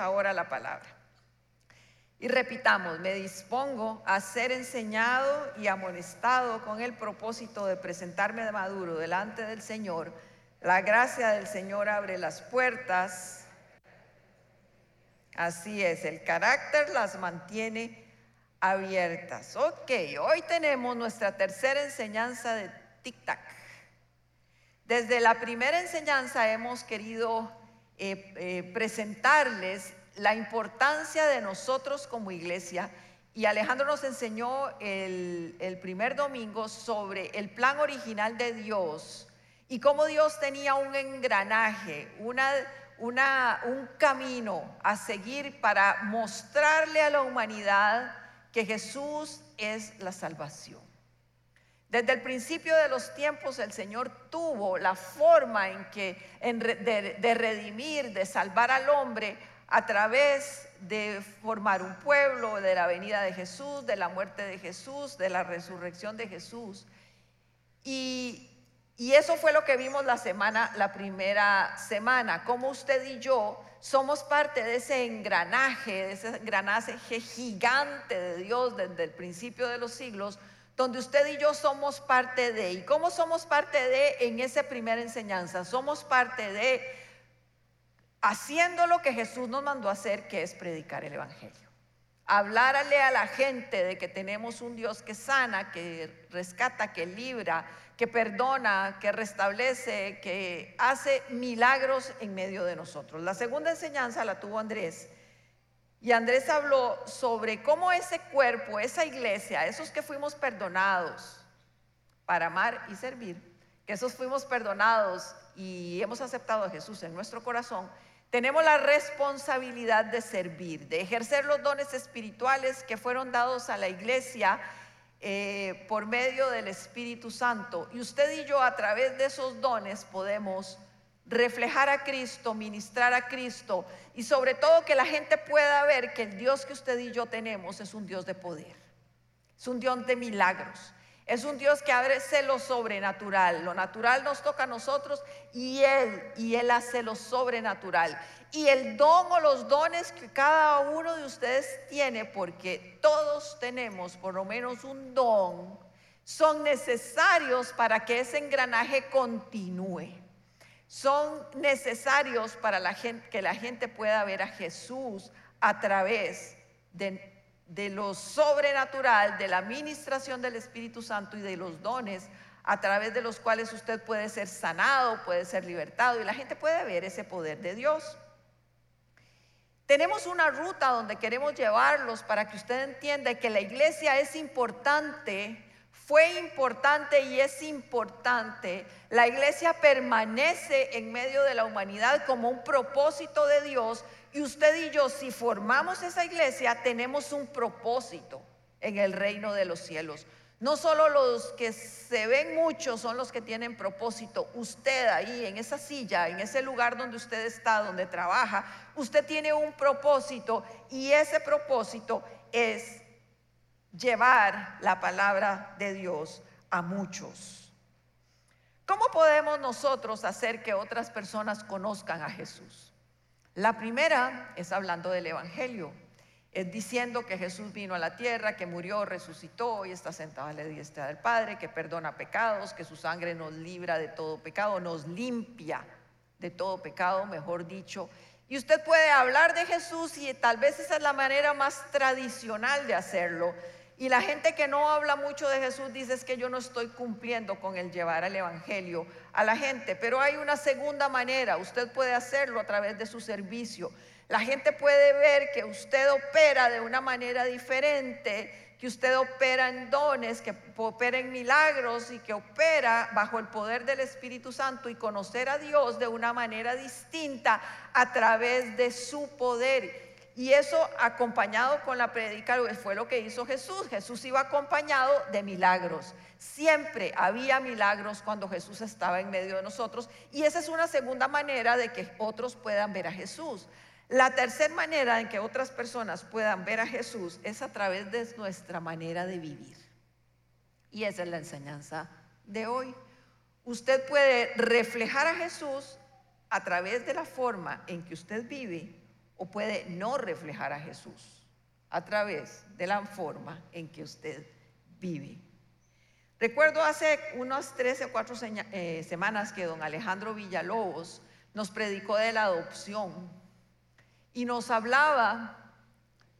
ahora la palabra. Y repitamos, me dispongo a ser enseñado y amonestado con el propósito de presentarme de maduro delante del Señor. La gracia del Señor abre las puertas. Así es, el carácter las mantiene abiertas. Ok, hoy tenemos nuestra tercera enseñanza de tic-tac. Desde la primera enseñanza hemos querido eh, eh, presentarles la importancia de nosotros como iglesia. Y Alejandro nos enseñó el, el primer domingo sobre el plan original de Dios y cómo Dios tenía un engranaje, una, una, un camino a seguir para mostrarle a la humanidad que Jesús es la salvación. Desde el principio de los tiempos el Señor tuvo la forma en que de, redimir, de salvar al hombre a través de formar un pueblo, de la venida de Jesús, de la muerte de Jesús, de la resurrección de Jesús. Y, eso fue lo que vimos la semana, la primera semana, como usted y yo somos parte de ese engranaje, de ese engranaje gigante de Dios desde el principio de los siglos donde usted y yo somos parte de. ¿Y cómo somos parte de en esa primera enseñanza? Somos parte de haciendo lo que Jesús nos mandó a hacer, que es predicar el Evangelio. Hablarle a la gente de que tenemos un Dios que sana, que rescata, que libra, que perdona, que restablece, que hace milagros en medio de nosotros. La segunda enseñanza la tuvo Andrés y Andrés habló sobre cómo ese cuerpo, esa iglesia, esos que fuimos perdonados para amar y servir, que esos fuimos perdonados y hemos aceptado a Jesús en nuestro corazón, tenemos la responsabilidad de servir, de ejercer los dones espirituales que fueron dados a la iglesia eh, por medio del Espíritu Santo. Y usted y yo a través de esos dones podemos reflejar a Cristo, ministrar a Cristo y sobre todo que la gente pueda ver que el Dios que usted y yo tenemos es un Dios de poder, es un Dios de milagros, es un Dios que abre lo sobrenatural. Lo natural nos toca a nosotros y Él, y Él hace lo sobrenatural. Y el don o los dones que cada uno de ustedes tiene, porque todos tenemos por lo menos un don, son necesarios para que ese engranaje continúe son necesarios para que la gente pueda ver a Jesús a través de, de lo sobrenatural, de la administración del Espíritu Santo y de los dones a través de los cuales usted puede ser sanado, puede ser libertado y la gente puede ver ese poder de Dios. Tenemos una ruta donde queremos llevarlos para que usted entienda que la iglesia es importante fue importante y es importante. La iglesia permanece en medio de la humanidad como un propósito de Dios y usted y yo, si formamos esa iglesia, tenemos un propósito en el reino de los cielos. No solo los que se ven muchos son los que tienen propósito. Usted ahí, en esa silla, en ese lugar donde usted está, donde trabaja, usted tiene un propósito y ese propósito es llevar la palabra de Dios a muchos. ¿Cómo podemos nosotros hacer que otras personas conozcan a Jesús? La primera es hablando del Evangelio, es diciendo que Jesús vino a la tierra, que murió, resucitó y está sentado a la diestra del Padre, que perdona pecados, que su sangre nos libra de todo pecado, nos limpia de todo pecado, mejor dicho. Y usted puede hablar de Jesús y tal vez esa es la manera más tradicional de hacerlo, y la gente que no habla mucho de Jesús dice es que yo no estoy cumpliendo con el llevar el Evangelio a la gente. Pero hay una segunda manera, usted puede hacerlo a través de su servicio. La gente puede ver que usted opera de una manera diferente, que usted opera en dones, que opera en milagros y que opera bajo el poder del Espíritu Santo y conocer a Dios de una manera distinta a través de su poder. Y eso acompañado con la predica fue lo que hizo Jesús. Jesús iba acompañado de milagros. Siempre había milagros cuando Jesús estaba en medio de nosotros. Y esa es una segunda manera de que otros puedan ver a Jesús. La tercera manera en que otras personas puedan ver a Jesús es a través de nuestra manera de vivir. Y esa es la enseñanza de hoy. Usted puede reflejar a Jesús a través de la forma en que usted vive o puede no reflejar a Jesús a través de la forma en que usted vive. Recuerdo hace unas 13 o 4 eh, semanas que don Alejandro Villalobos nos predicó de la adopción y nos hablaba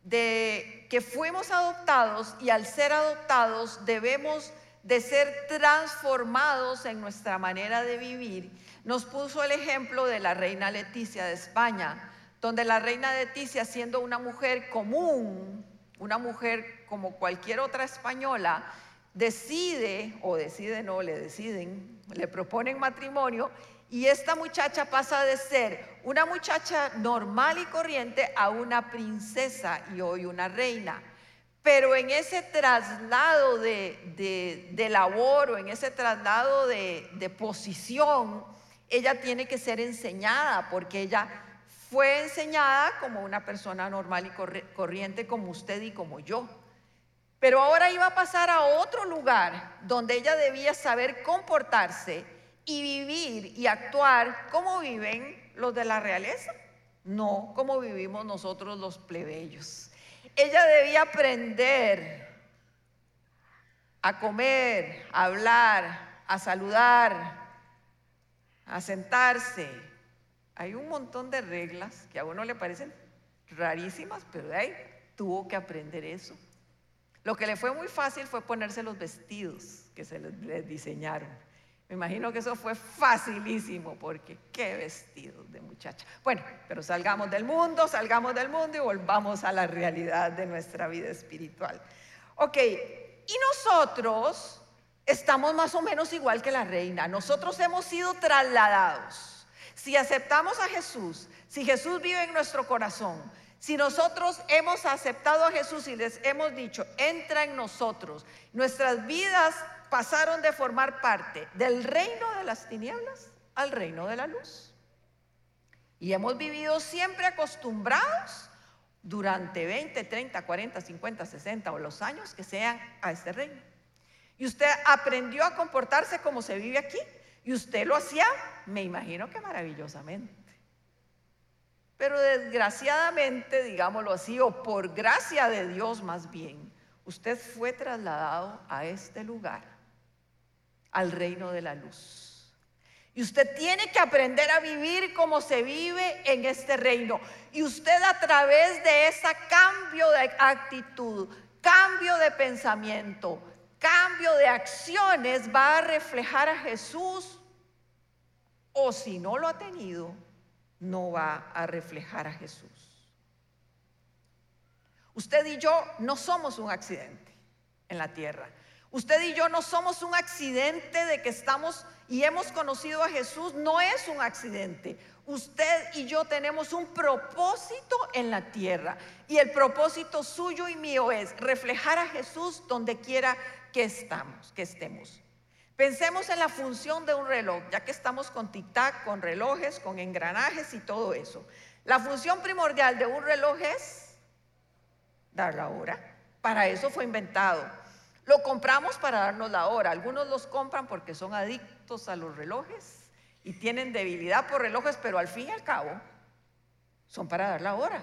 de que fuimos adoptados y al ser adoptados debemos de ser transformados en nuestra manera de vivir. Nos puso el ejemplo de la reina Leticia de España, donde la reina Leticia, siendo una mujer común, una mujer como cualquier otra española, decide, o decide no, le deciden, le proponen matrimonio y esta muchacha pasa de ser una muchacha normal y corriente a una princesa y hoy una reina. Pero en ese traslado de, labor o en ese traslado de, de posición, ella tiene que ser enseñada porque ella fue enseñada como una persona normal y corriente como usted y como yo. Pero ahora iba a pasar a otro lugar donde ella debía saber comportarse y vivir y actuar como viven los de la realeza, no como vivimos nosotros los plebeyos. Ella debía aprender a comer, a hablar, a saludar, a sentarse. Hay un montón de reglas que a uno le parecen rarísimas, pero de ahí tuvo que aprender eso. Lo que le fue muy fácil fue ponerse los vestidos que se les diseñaron. Me imagino que eso fue facilísimo porque qué vestidos de muchacha. Bueno, pero salgamos del mundo, salgamos del mundo y volvamos a la realidad de nuestra vida espiritual. Ok, y nosotros estamos más o menos igual que la reina. Nosotros hemos sido trasladados. Si aceptamos a Jesús, si Jesús vive en nuestro corazón, si nosotros hemos aceptado a Jesús y les hemos dicho, entra en nosotros, nuestras vidas pasaron de formar parte del reino de las tinieblas al reino de la luz. Y hemos vivido siempre acostumbrados durante 20, 30, 40, 50, 60 o los años que sean a este reino. Y usted aprendió a comportarse como se vive aquí. Y usted lo hacía, me imagino que maravillosamente. Pero desgraciadamente, digámoslo así, o por gracia de Dios más bien, usted fue trasladado a este lugar al reino de la luz. Y usted tiene que aprender a vivir como se vive en este reino. Y usted a través de ese cambio de actitud, cambio de pensamiento, cambio de acciones va a reflejar a Jesús. O si no lo ha tenido, no va a reflejar a Jesús. Usted y yo no somos un accidente en la tierra. Usted y yo no somos un accidente de que estamos y hemos conocido a Jesús, no es un accidente. Usted y yo tenemos un propósito en la tierra y el propósito suyo y mío es reflejar a Jesús donde quiera que estamos, que estemos. Pensemos en la función de un reloj, ya que estamos con tic-tac, con relojes, con engranajes y todo eso. La función primordial de un reloj es dar la hora. Para eso fue inventado. Lo compramos para darnos la hora. Algunos los compran porque son adictos a los relojes y tienen debilidad por relojes, pero al fin y al cabo son para dar la hora.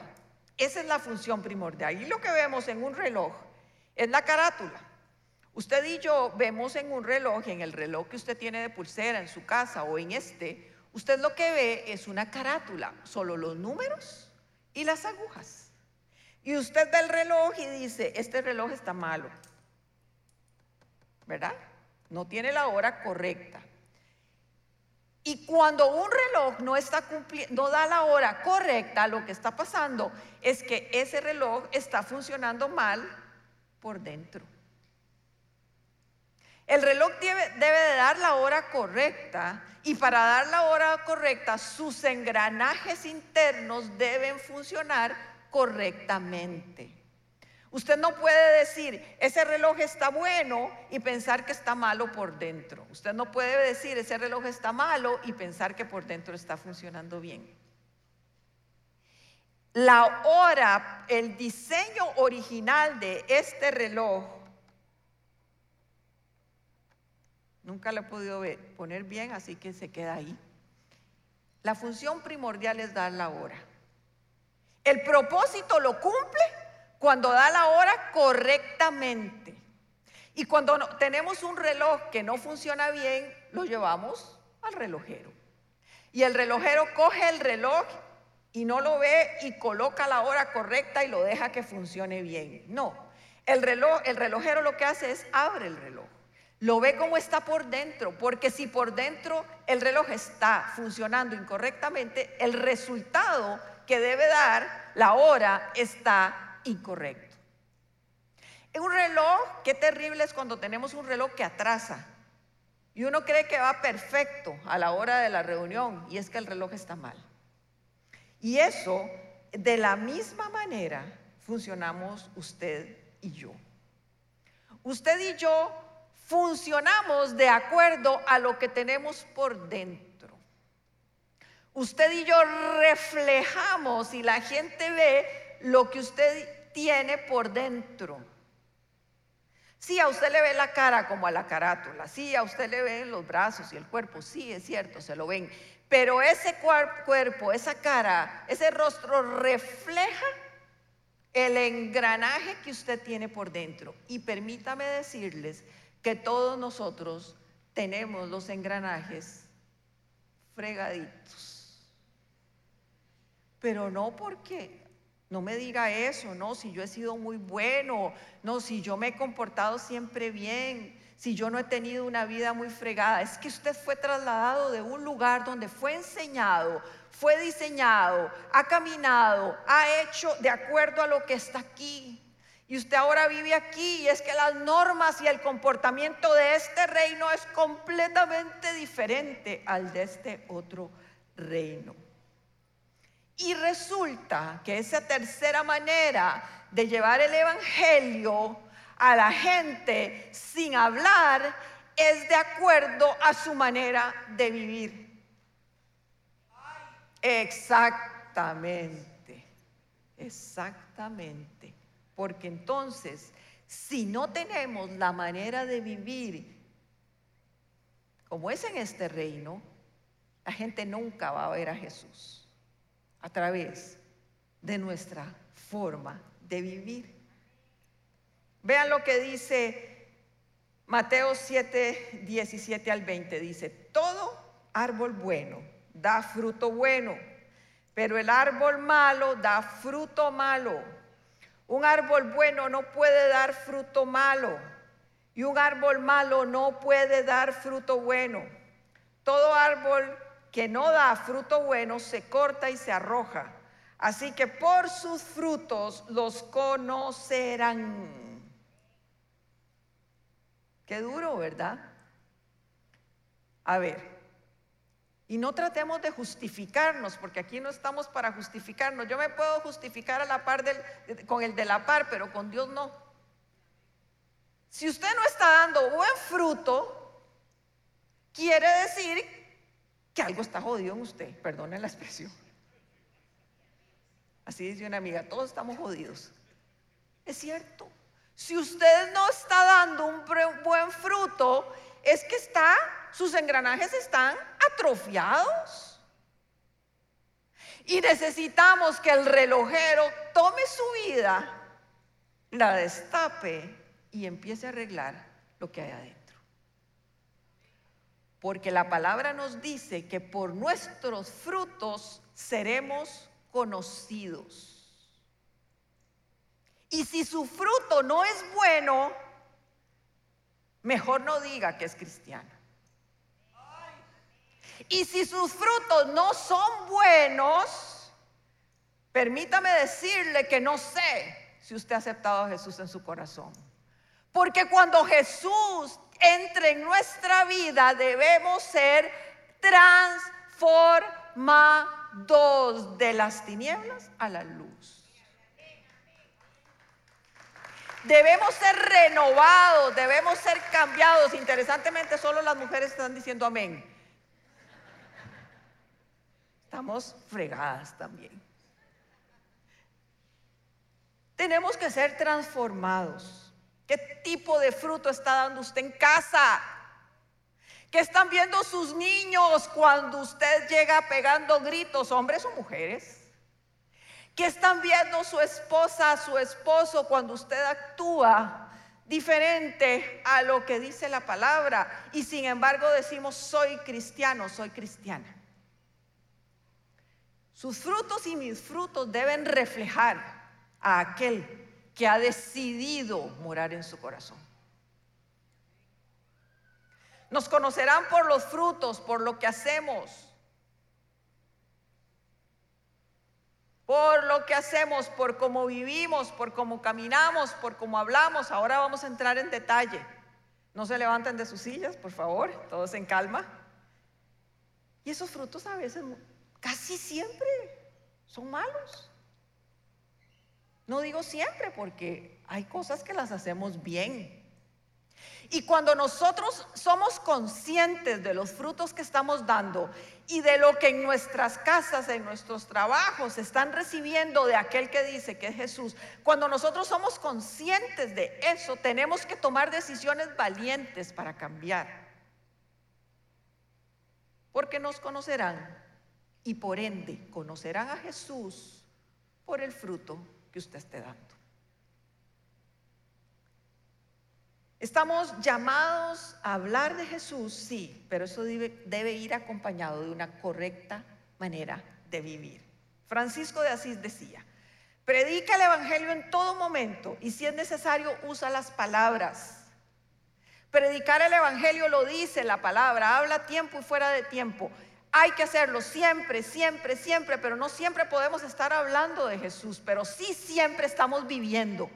Esa es la función primordial. Y lo que vemos en un reloj es la carátula. Usted y yo vemos en un reloj, en el reloj que usted tiene de pulsera en su casa o en este, usted lo que ve es una carátula, solo los números y las agujas. Y usted ve el reloj y dice, este reloj está malo, ¿verdad? No tiene la hora correcta. Y cuando un reloj no está no da la hora correcta, lo que está pasando es que ese reloj está funcionando mal por dentro. El reloj debe, de dar la hora correcta y para dar la hora correcta sus engranajes internos deben funcionar correctamente. Usted no puede decir, ese reloj está bueno y pensar que está malo por dentro. Usted no puede decir, ese reloj está malo y pensar que por dentro está funcionando bien. la hora, el diseño original de este reloj, nunca lo he podido ver, poner bien, así que se queda ahí. La función primordial es dar la hora. El propósito lo cumple cuando da la hora correctamente. Y cuando tenemos un reloj que no funciona bien, lo llevamos al relojero. Y el relojero coge el reloj y no lo ve y coloca la hora correcta y lo deja que funcione bien. No, el reloj, el relojero lo que hace es abre el reloj. Lo ve como está por dentro, porque si por dentro el reloj está funcionando incorrectamente, el resultado que debe dar la hora está incorrecto. Un reloj, qué terrible es cuando tenemos un reloj que atrasa y uno cree que va perfecto a la hora de la reunión y es que el reloj está mal. Y eso, de la misma manera, funcionamos usted y yo. Usted y yo funcionamos de acuerdo a lo que tenemos por dentro. Usted y yo reflejamos y la gente ve lo que usted tiene por dentro. Sí, a usted le ve la cara como a la carátula, sí, a usted le ven los brazos y el cuerpo, sí, es cierto, se lo ven, pero ese cuerpo, esa cara, ese rostro refleja el engranaje que usted tiene por dentro. Y permítame decirles que todos nosotros tenemos los engranajes fregaditos. Pero no porque, no me diga eso, no, si yo he sido muy bueno, no, si yo me he comportado siempre bien, si yo no he tenido una vida muy fregada? Es que usted fue trasladado de un lugar donde fue enseñado, fue diseñado, ha caminado, ha hecho de acuerdo a lo que está aquí. Y usted ahora vive aquí y es que las normas y el comportamiento de este reino es completamente diferente al de este otro reino. Y resulta que esa tercera manera de llevar el Evangelio a la gente sin hablar es de acuerdo a su manera de vivir. Exactamente, exactamente. Porque entonces, si no tenemos la manera de vivir como es en este reino, la gente nunca va a ver a Jesús a través de nuestra forma de vivir. Vean lo que dice Mateo 7, 17 al 20. Dice, todo árbol bueno da fruto bueno, pero el árbol malo da fruto malo. Un árbol bueno no puede dar fruto malo y un árbol malo no puede dar fruto bueno. Todo árbol que no da fruto bueno se corta y se arroja. Así que por sus frutos los conocerán. Qué duro, ¿verdad? A ver, y no tratemos de justificarnos, porque aquí no estamos para justificarnos. Yo me puedo justificar a la par del, con el de la par, pero con Dios no. Si usted no está dando buen fruto, quiere decir que algo está jodido en usted. Perdone la expresión. Así dice una amiga, todos estamos jodidos. Es cierto. Si usted no está dando un buen fruto, es que está, sus engranajes están atrofiados. Y necesitamos que el relojero tome su vida, la destape y empiece a arreglar lo que hay adentro. Porque la palabra nos dice que por nuestros frutos seremos conocidos. Y si su fruto no es bueno, mejor no diga que es cristiana. Y si sus frutos no son buenos, permítame decirle que no sé si usted ha aceptado a Jesús en su corazón. Porque cuando Jesús entre en nuestra vida debemos ser transformados de las tinieblas a la luz. Debemos ser renovados, debemos ser cambiados. Interesantemente, solo las mujeres están diciendo amén. Estamos fregadas también. Tenemos que ser transformados. ¿Qué tipo de fruto está dando usted en casa? ¿Qué están viendo sus niños cuando usted llega pegando gritos, hombres o mujeres? ¿Qué están viendo su esposa, su esposo cuando usted actúa diferente a lo que dice la palabra? Y sin embargo decimos, soy cristiano, soy cristiana. Sus frutos y mis frutos deben reflejar a aquel que ha decidido morar en su corazón. Nos conocerán por los frutos, por lo que hacemos, por lo que hacemos, por cómo vivimos, por cómo caminamos, por cómo hablamos. Ahora vamos a entrar en detalle. No se levanten de sus sillas, por favor, todos en calma. Y esos frutos a veces, casi siempre, son malos. No digo siempre porque hay cosas que las hacemos bien. Y cuando nosotros somos conscientes de los frutos que estamos dando y de lo que en nuestras casas, en nuestros trabajos están recibiendo de aquel que dice que es Jesús, cuando nosotros somos conscientes de eso, tenemos que tomar decisiones valientes para cambiar. Porque nos conocerán y por ende conocerán a Jesús por el fruto que usted esté dando. Estamos llamados a hablar de Jesús, sí, pero eso debe, ir acompañado de una correcta manera de vivir. Francisco de Asís decía, predica el Evangelio en todo momento y si es necesario usa las palabras. Predicar el Evangelio lo dice la palabra, habla tiempo y fuera de tiempo. Hay que hacerlo siempre, siempre, siempre, pero no siempre podemos estar hablando de Jesús, pero sí siempre estamos viviendo.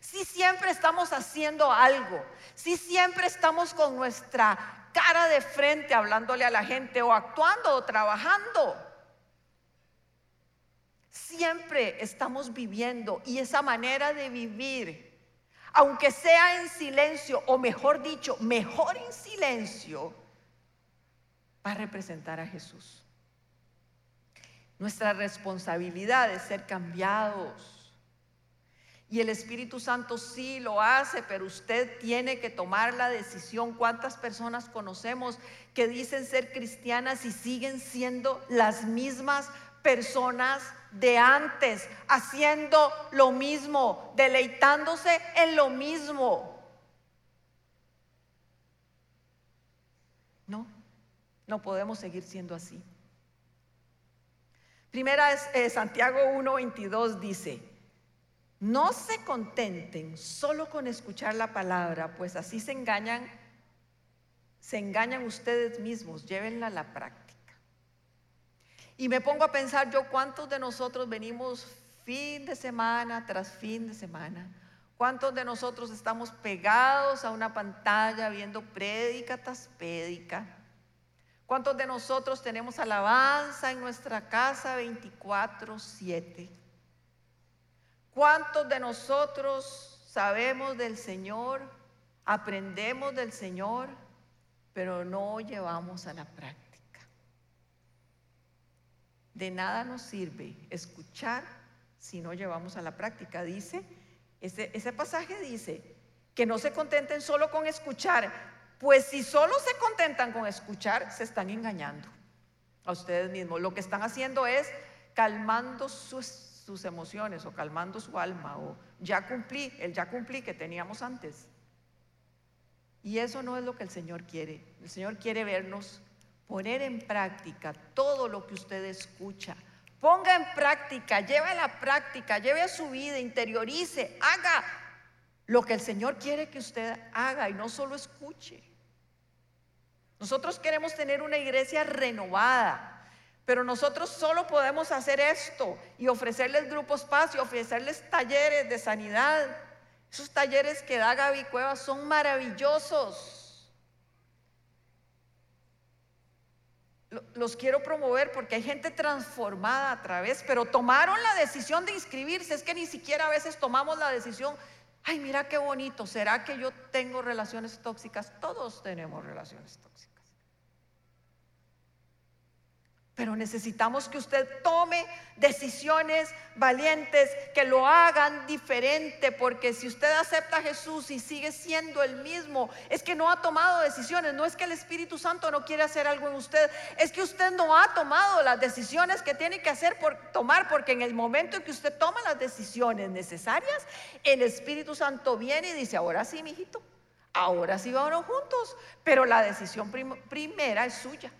Sí siempre estamos haciendo algo. Sí siempre estamos con nuestra cara de frente hablándole a la gente o actuando o trabajando. Siempre estamos viviendo y esa manera de vivir, aunque sea en silencio, o mejor dicho, mejor en silencio, va a representar a Jesús. Nuestra responsabilidad es ser cambiados. Y el Espíritu Santo sí lo hace, pero usted tiene que tomar la decisión. ¿Cuántas personas conocemos que dicen ser cristianas y siguen siendo las mismas personas de antes, haciendo lo mismo, deleitándose en lo mismo? No. No podemos seguir siendo así. Primera es eh, Santiago 1:22 dice, no se contenten solo con escuchar la palabra, pues así se engañan, se engañan ustedes mismos, llévenla a la práctica. Y me pongo a pensar yo cuántos de nosotros venimos fin de semana tras fin de semana. ¿Cuántos de nosotros estamos pegados a una pantalla viendo prédica tras? ¿Cuántos de nosotros tenemos alabanza en nuestra casa 24/7? ¿Cuántos de nosotros sabemos del Señor, aprendemos del Señor, pero no llevamos a la práctica? De nada nos sirve escuchar si no llevamos a la práctica. Dice, ese, ese pasaje dice, que no se contenten solo con escuchar, pues si solo se contentan con escuchar, se están engañando a ustedes mismos. Lo que están haciendo es calmando sus, emociones o calmando su alma o ya cumplí, el ya cumplí que teníamos antes. Y eso no es lo que el Señor quiere. El Señor quiere vernos poner en práctica todo lo que usted escucha. Ponga en práctica, lleve a la práctica, lleve a su vida, interiorice, haga lo que el Señor quiere que usted haga y no solo escuche. Nosotros queremos tener una iglesia renovada, pero nosotros solo podemos hacer esto y ofrecerles grupos paz y ofrecerles talleres de sanidad. Esos talleres que da Gaby Cuevas son maravillosos. Los quiero promover porque hay gente transformada a través, pero tomaron la decisión de inscribirse. Es que ni siquiera a veces tomamos la decisión ay, mira qué bonito, ¿será que yo tengo relaciones tóxicas? Todos tenemos relaciones tóxicas. Pero necesitamos que usted tome decisiones valientes, que lo hagan diferente, porque si usted acepta a Jesús y sigue siendo el mismo, es que no ha tomado decisiones, no es que el Espíritu Santo no quiere hacer algo en usted, es que usted no ha tomado las decisiones que tiene que hacer por tomar, porque en el momento en que usted toma las decisiones necesarias, el Espíritu Santo viene y dice, ahora sí, mijito, ahora sí vamos juntos, pero la decisión primera es suya.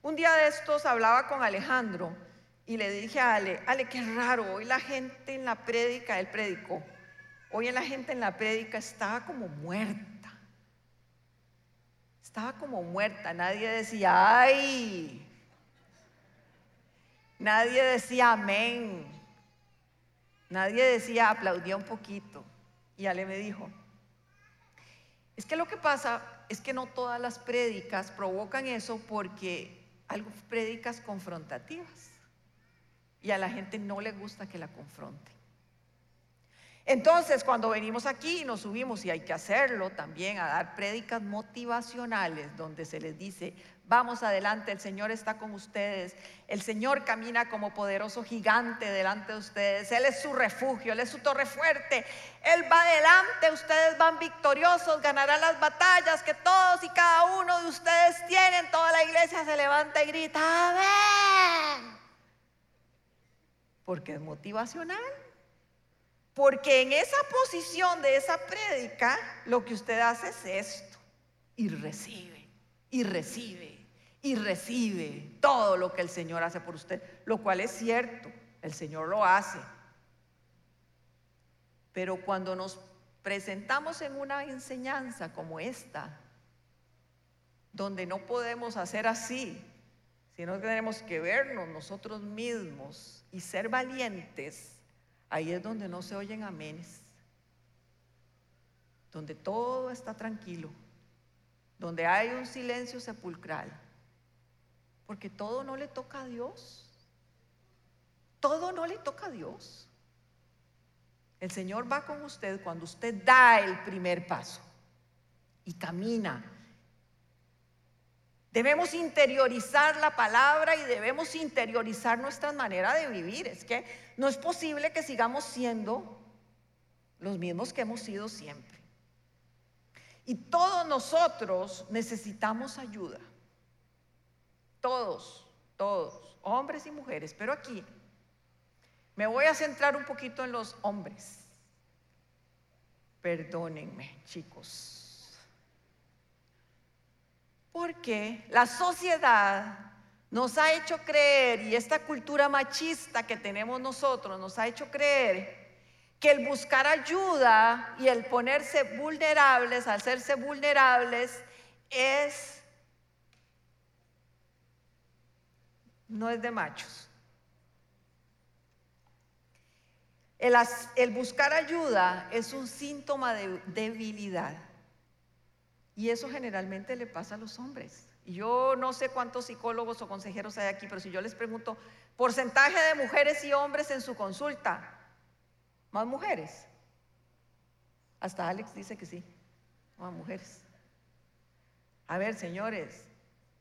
Un día de estos hablaba con Alejandro y le dije a Ale, Ale, qué raro, hoy la gente en la prédica, él predicó, hoy la gente en la prédica estaba como muerta. Estaba como muerta, nadie decía, ay, nadie decía amén, nadie decía, aplaudía un poquito. Y Ale me dijo, es que lo que pasa es que no todas las prédicas provocan eso porque hay prédicas confrontativas y a la gente no le gusta que la confronte. Entonces, cuando venimos aquí y nos subimos, y hay que hacerlo también, a dar prédicas motivacionales donde se les dice, vamos adelante, el Señor está con ustedes, el Señor camina como poderoso gigante delante de ustedes, Él es su refugio, Él es su torre fuerte, Él va adelante, ustedes van victoriosos, ganarán las batallas que todos y cada uno de ustedes tienen, toda la iglesia se levanta y grita, amén, porque es motivacional. Porque en esa posición de esa prédica, lo que usted hace es esto. Y recibe, y recibe, y recibe todo lo que el Señor hace por usted. Lo cual es cierto, el Señor lo hace. Pero cuando nos presentamos en una enseñanza como esta, donde no podemos hacer así, sino que tenemos que vernos nosotros mismos y ser valientes, Ahí es donde no se oyen amenes, donde todo está tranquilo, donde hay un silencio sepulcral, porque todo no le toca a Dios. Todo no le toca a Dios. El Señor va con usted cuando usted da el primer paso y camina Debemos interiorizar la palabra y debemos interiorizar nuestra manera de vivir. Es que no es posible que sigamos siendo los mismos que hemos sido siempre. Y todos nosotros necesitamos ayuda. Todos, todos, hombres y mujeres. Pero aquí me voy a centrar un poquito en los hombres. Perdónenme, chicos. Porque la sociedad nos ha hecho creer, y esta cultura machista que tenemos nosotros nos ha hecho creer, que el buscar ayuda y el ponerse vulnerables, hacerse vulnerables, es, no es de machos. El, buscar ayuda es un síntoma de debilidad. Y eso generalmente le pasa a los hombres. Y yo no sé cuántos psicólogos o consejeros hay aquí, pero si yo les pregunto, porcentaje de mujeres y hombres en su consulta, más mujeres. Hasta Alex dice que sí, más mujeres. A ver, señores,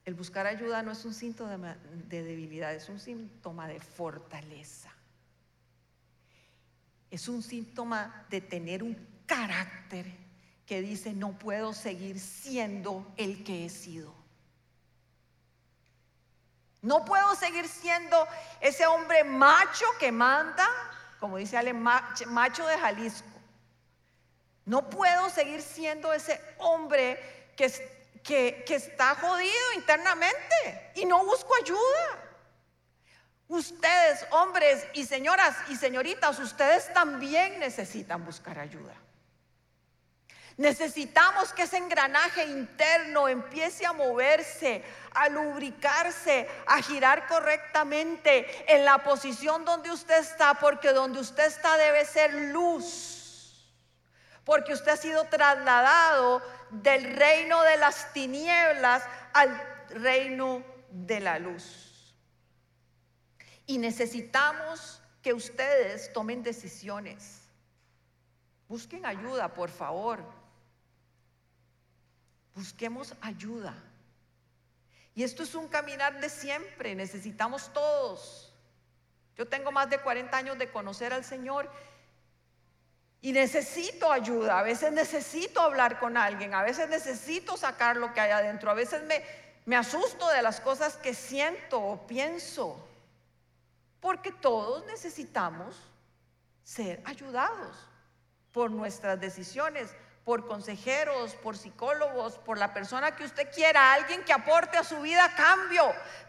el buscar ayuda no es un síntoma de debilidad, es un síntoma de fortaleza. Es un síntoma de tener un carácter que dice, no puedo seguir siendo el que he sido. No puedo seguir siendo ese hombre macho que manda, como dice Ale, macho de Jalisco. No puedo seguir siendo ese hombre que, que, está jodido internamente y no busco ayuda. Ustedes, hombres y señoras y señoritas, ustedes también necesitan buscar ayuda. Necesitamos que ese engranaje interno empiece a moverse, a lubricarse, a girar correctamente en la posición donde usted está, porque donde usted está debe ser luz, porque usted ha sido trasladado del reino de las tinieblas al reino de la luz. Y necesitamos que ustedes tomen decisiones. Busquen ayuda, por favor. Busquemos ayuda. Y esto es un caminar de siempre, necesitamos todos. Yo tengo más de 40 años de conocer al Señor y necesito ayuda, a veces necesito hablar con alguien, a veces necesito sacar lo que hay adentro, a veces me, me asusto de las cosas que siento o pienso, porque todos necesitamos ser ayudados por nuestras decisiones, por consejeros, por psicólogos, por la persona que usted quiera, alguien que aporte a su vida cambio,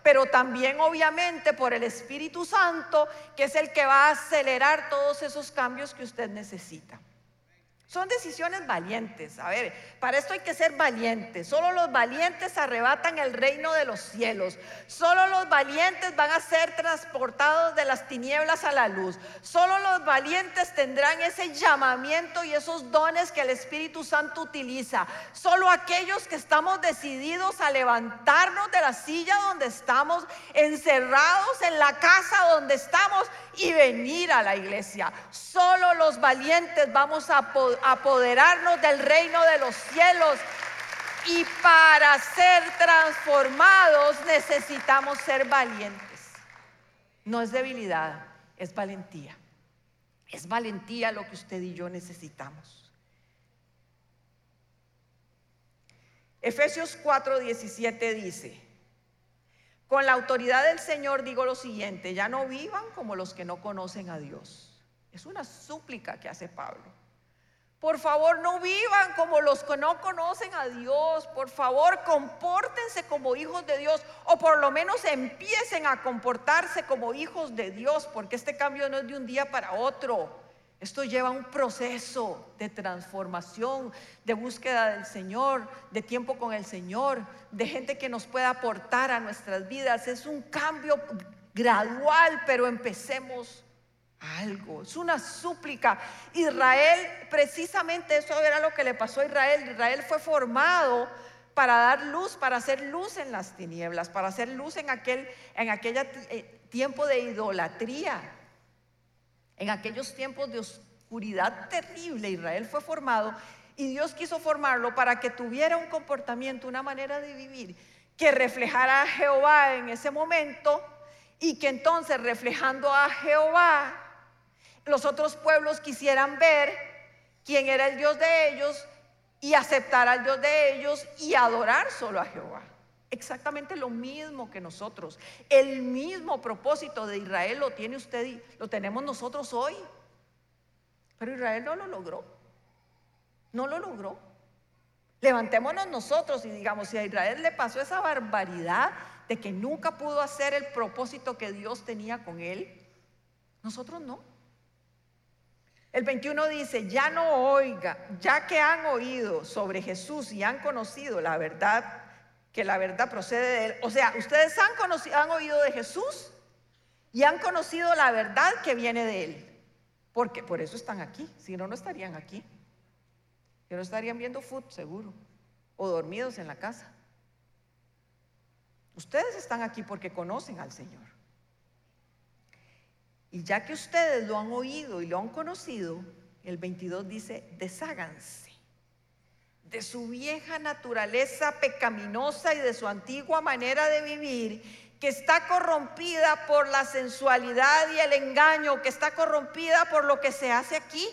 pero también obviamente por el Espíritu Santo, que es el que va a acelerar todos esos cambios que usted necesita. Son decisiones valientes. A ver, para esto hay que ser valientes. Solo los valientes arrebatan el reino de los cielos. Solo los valientes van a ser transportados de las tinieblas a la luz. Solo los valientes tendrán ese llamamiento y esos dones que el Espíritu Santo utiliza. Solo aquellos que estamos decididos a levantarnos de la silla donde estamos, encerrados en la casa donde estamos y venir a la iglesia. Solo los valientes vamos a apoderarnos del reino de los cielos. Y para ser transformados necesitamos ser valientes. No es debilidad, es valentía. Es valentía lo que usted y yo necesitamos. Efesios 4:17 dice, con la autoridad del Señor digo lo siguiente, ya no vivan como los que no conocen a Dios. Es una súplica que hace Pablo. Por favor, no vivan como los que no conocen a Dios. Por favor, compórtense como hijos de Dios o por lo menos empiecen a comportarse como hijos de Dios, porque este cambio no es de un día para otro. Esto lleva un proceso de transformación, de búsqueda del Señor, de tiempo con el Señor, de gente que nos pueda aportar a nuestras vidas. Es un cambio gradual, pero empecemos algo. Es una súplica. Israel, precisamente eso era lo que le pasó a Israel. Israel fue formado para dar luz, para hacer luz en las tinieblas, para hacer luz en aquel en aquella eh, tiempo de idolatría en aquellos tiempos de oscuridad terrible, Israel fue formado y Dios quiso formarlo para que tuviera un comportamiento, una manera de vivir que reflejara a Jehová en ese momento y que entonces reflejando a Jehová, los otros pueblos quisieran ver quién era el Dios de ellos y aceptar al Dios de ellos y adorar solo a Jehová. Exactamente lo mismo que nosotros. El mismo propósito de Israel lo tiene usted y lo tenemos nosotros hoy. Pero Israel no lo logró. No lo logró. Levantémonos nosotros y digamos, si a Israel le pasó esa barbaridad de que nunca pudo hacer el propósito que Dios tenía con él, nosotros no. El 21 dice, ya no oiga, ya que han oído sobre Jesús y han conocido la verdad, que la verdad procede de Él. O sea, ustedes han, conocido, han oído de Jesús y han conocido la verdad que viene de Él. Porque por eso están aquí. Si no, no estarían aquí. Que no estarían viendo fútbol, seguro. O dormidos en la casa. Ustedes están aquí porque conocen al Señor. Y ya que ustedes lo han oído y lo han conocido, el 22 dice, desháganse de su vieja naturaleza pecaminosa y de su antigua manera de vivir, que está corrompida por la sensualidad y el engaño, que está corrompida por lo que se hace aquí.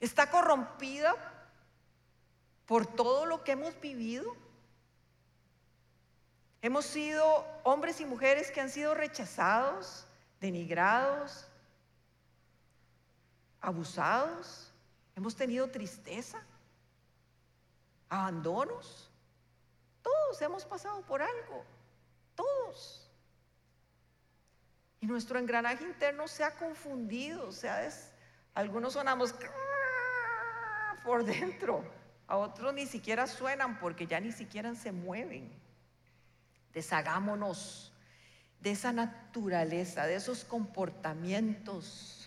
Está corrompida por todo lo que hemos vivido. Hemos sido hombres y mujeres que han sido rechazados, denigrados, abusados Hemos tenido tristeza, abandonos. Todos hemos pasado por algo, todos. Y nuestro engranaje interno se ha confundido, o sea, algunos sonamos por dentro, a otros ni siquiera suenan porque ya ni siquiera se mueven. Deshagámonos de esa naturaleza, de esos comportamientos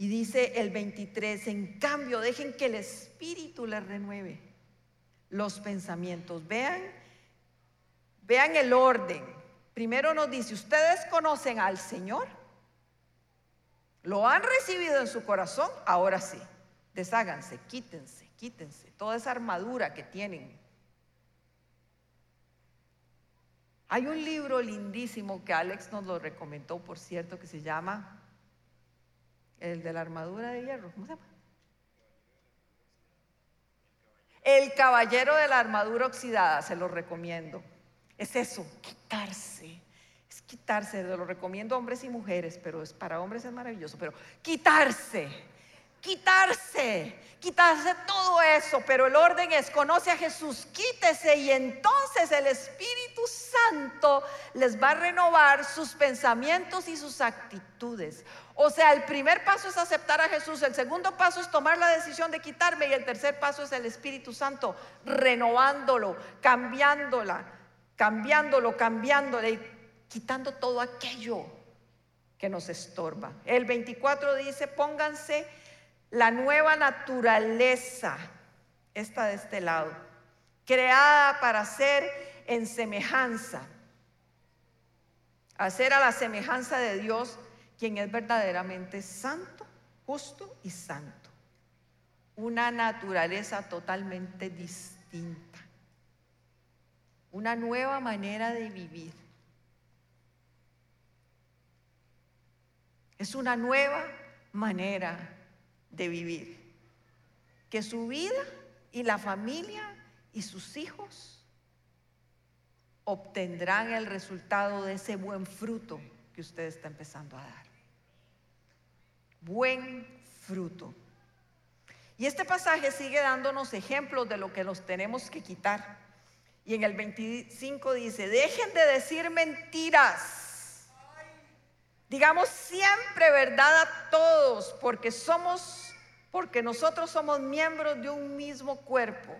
y dice el 23, en cambio, dejen que el Espíritu les renueve los pensamientos. Vean, vean el orden. Primero nos dice, ustedes conocen al Señor, lo han recibido en su corazón, ahora sí, desháganse, quítense, quítense toda esa armadura que tienen. Hay un libro lindísimo que Alex nos lo recomendó, por cierto, que se llama El de la armadura de hierro. ¿Cómo se llama? El caballero de la armadura oxidada, se lo recomiendo. Es eso, quitarse. Es quitarse, lo recomiendo a hombres y mujeres, pero es para hombres es maravilloso, pero quitarse quitarse, quitarse todo eso, pero el orden es, conoce a Jesús, quítese y entonces el Espíritu Santo les va a renovar sus pensamientos y sus actitudes. O sea, el primer paso es aceptar a Jesús, el segundo paso es tomar la decisión de quitarme y el tercer paso es el Espíritu Santo renovándolo, cambiándola, cambiándolo, cambiándole y quitando todo aquello que nos estorba. El 24 dice, pónganse la nueva naturaleza, esta de este lado, creada para ser en semejanza, hacer a la semejanza de Dios, quien es verdaderamente santo, justo y santo. Una naturaleza totalmente distinta, una nueva manera de vivir. Es una nueva manera de vivir. Que su vida y la familia y sus hijos obtendrán el resultado de ese buen fruto que usted está empezando a dar. Buen fruto. Y este pasaje sigue dándonos ejemplos de lo que nos tenemos que quitar. Y en el 25 dice, dejen de decir mentiras Digamos siempre verdad a todos, porque somos, porque nosotros somos miembros de un mismo cuerpo.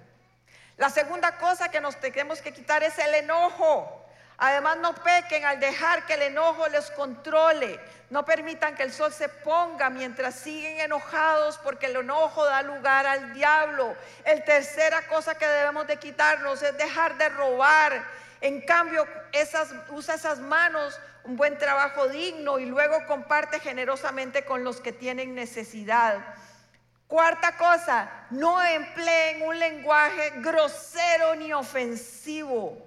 La segunda cosa que nos tenemos que quitar es el enojo. Además, no pequen al dejar que el enojo les controle. No permitan que el sol se ponga mientras siguen enojados porque el enojo da lugar al diablo. El tercera cosa que debemos de quitarnos es dejar de robar. En cambio, usa esas manos un buen trabajo digno y luego comparte generosamente con los que tienen necesidad. Cuarta cosa, no empleen un lenguaje grosero ni ofensivo.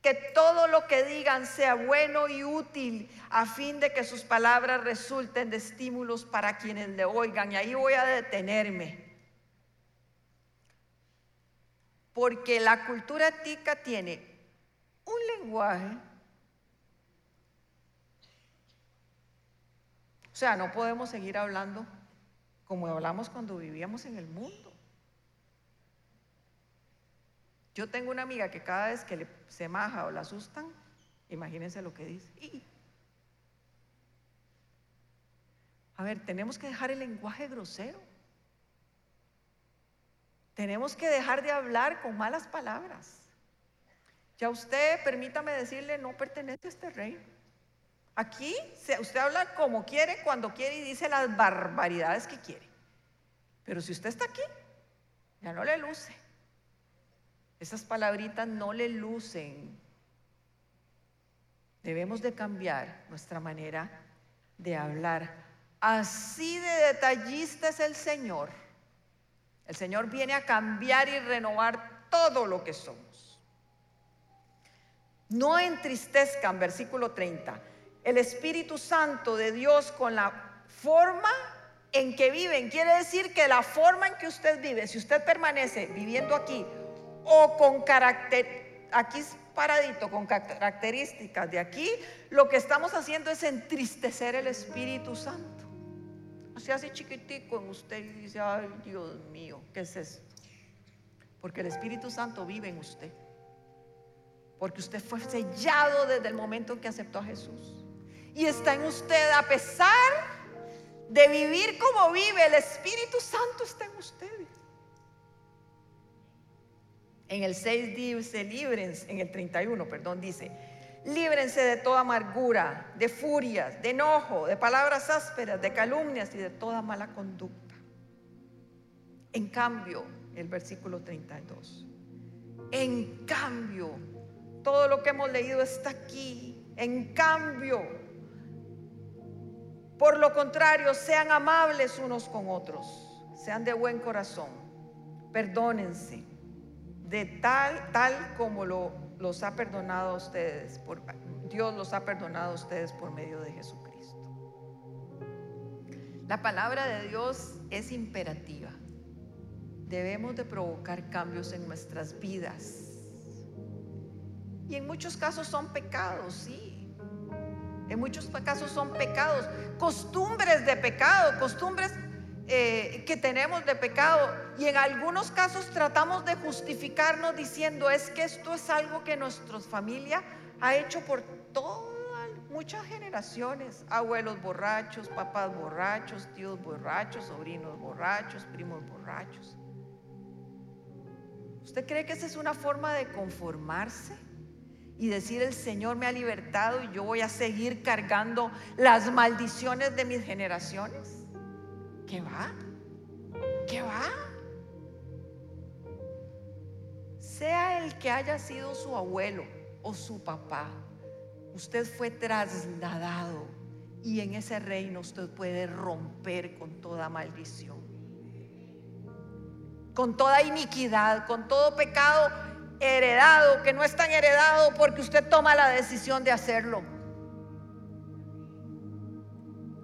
Que todo lo que digan sea bueno y útil a fin de que sus palabras resulten de estímulos para quienes le oigan. Y ahí voy a detenerme. Porque la cultura tica tiene un lenguaje sea, no podemos seguir hablando como hablamos cuando vivíamos en el mundo. Yo tengo una amiga que cada vez que le, se maja o la asustan, imagínense lo que dice. A ver, tenemos que dejar el lenguaje grosero. Tenemos que dejar de hablar con malas palabras. Ya usted, permítame decirle, no pertenece a este reino. Aquí usted habla como quiere, cuando quiere y dice las barbaridades que quiere. Pero si usted está aquí, ya no le luce. Esas palabritas no le lucen. Debemos de cambiar nuestra manera de hablar. Así de detallista es el Señor. El Señor viene a cambiar y renovar todo lo que somos. No entristezcan, versículo 30 el Espíritu Santo de Dios con la forma en que viven. Quiere decir que la forma en que usted vive, si usted permanece viviendo aquí o con carácter, aquí paradito, con características de aquí, lo que estamos haciendo es entristecer el Espíritu Santo. Se hace chiquitico en usted y dice, ay Dios mío, ¿qué es esto? Porque el Espíritu Santo vive en usted. Porque usted fue sellado desde el momento en que aceptó a Jesús y está en usted. A pesar de vivir como vive, el Espíritu Santo está en usted. En el 6 dice, líbrense, en el 31, perdón, dice, líbrense de toda amargura, de furias, de enojo, de palabras ásperas, de calumnias y de toda mala conducta. En cambio, el versículo 32, en cambio, todo lo que hemos leído está aquí. En cambio, por lo contrario, sean amables unos con otros, sean de buen corazón, perdónense de tal, tal como lo, los ha perdonado a ustedes, por, Dios los ha perdonado a ustedes por medio de Jesucristo. La palabra de Dios es imperativa. Debemos de provocar cambios en nuestras vidas. Y en muchos casos son pecados, sí. En muchos casos son pecados, costumbres de pecado, costumbres eh, que tenemos de pecado y en algunos casos tratamos de justificarnos diciendo es que esto es algo que nuestra familia ha hecho por todas muchas generaciones, abuelos borrachos, papás borrachos, tíos borrachos, sobrinos borrachos, primos borrachos. ¿Usted cree que esa es una forma de conformarse? Y decir el Señor me ha libertado y yo voy a seguir cargando las maldiciones de mis generaciones. ¿Qué va? ¿Qué va? Sea el que haya sido su abuelo o su papá, usted fue trasladado y en ese reino usted puede romper con toda maldición, con toda iniquidad, con todo pecado heredado, que no es tan heredado porque usted toma la decisión de hacerlo.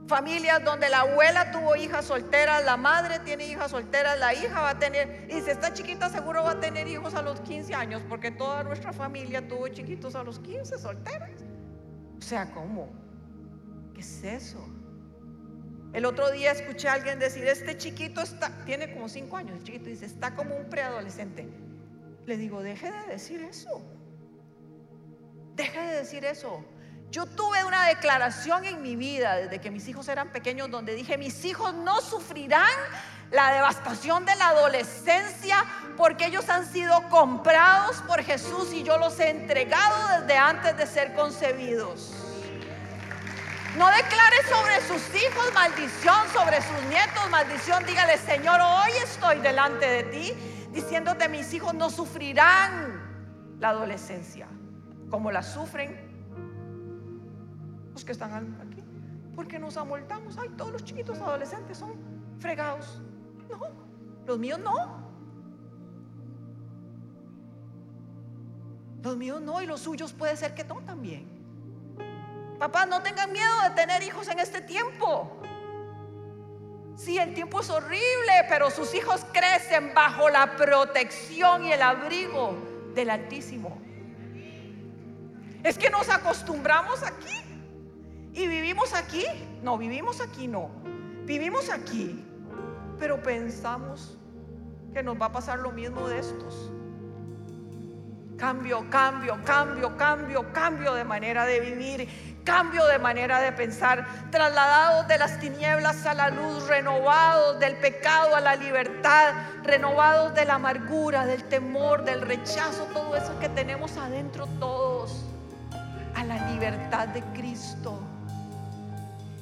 Familias donde la abuela tuvo hijas solteras, la madre tiene hijas solteras, la hija va a tener, y si está chiquita seguro va a tener hijos a los 15 años, porque toda nuestra familia tuvo chiquitos a los 15 solteras. O sea, ¿cómo? ¿Qué es eso? El otro día escuché a alguien decir, este chiquito está, tiene como 5 años, el chiquito dice, está como un preadolescente. Le digo, deje de decir eso. Deje de decir eso. Yo tuve una declaración en mi vida desde que mis hijos eran pequeños donde dije, mis hijos no sufrirán la devastación de la adolescencia porque ellos han sido comprados por Jesús y yo los he entregado desde antes de ser concebidos. No declare sobre sus hijos maldición, sobre sus nietos maldición. Dígale, Señor, hoy estoy delante de ti diciéndote, mis hijos no sufrirán la adolescencia como la sufren los que están aquí. Porque nos amoltamos. Ay, todos los chiquitos adolescentes son fregados. No, los míos no. Los míos no y los suyos puede ser que no también. Papás, no tengan miedo de tener hijos en este tiempo. Sí, el tiempo es horrible, pero sus hijos crecen bajo la protección y el abrigo del Altísimo. Es que nos acostumbramos aquí y vivimos aquí. No, vivimos aquí, no. Vivimos aquí, pero pensamos que nos va a pasar lo mismo de estos. Cambio, cambio, cambio, cambio, cambio de manera de vivir, cambio de manera de pensar, trasladados de las tinieblas a la luz, renovados del pecado a la libertad, renovados de la amargura, del temor, del rechazo, todo eso que tenemos adentro todos, a la libertad de Cristo.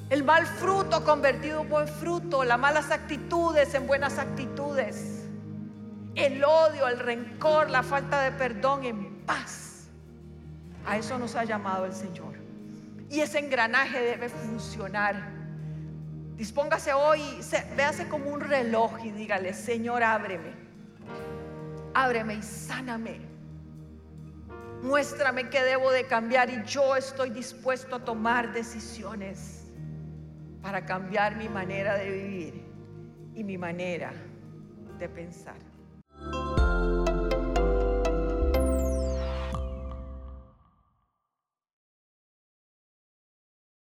El mal fruto convertido en buen fruto, las malas actitudes en buenas actitudes el odio, el rencor, la falta de perdón en paz. A eso nos ha llamado el Señor. Y ese engranaje debe funcionar. Dispóngase hoy, véase como un reloj y dígale, Señor, ábreme. Ábreme y sáname. Muéstrame qué debo de cambiar y yo estoy dispuesto a tomar decisiones para cambiar mi manera de vivir y mi manera de pensar.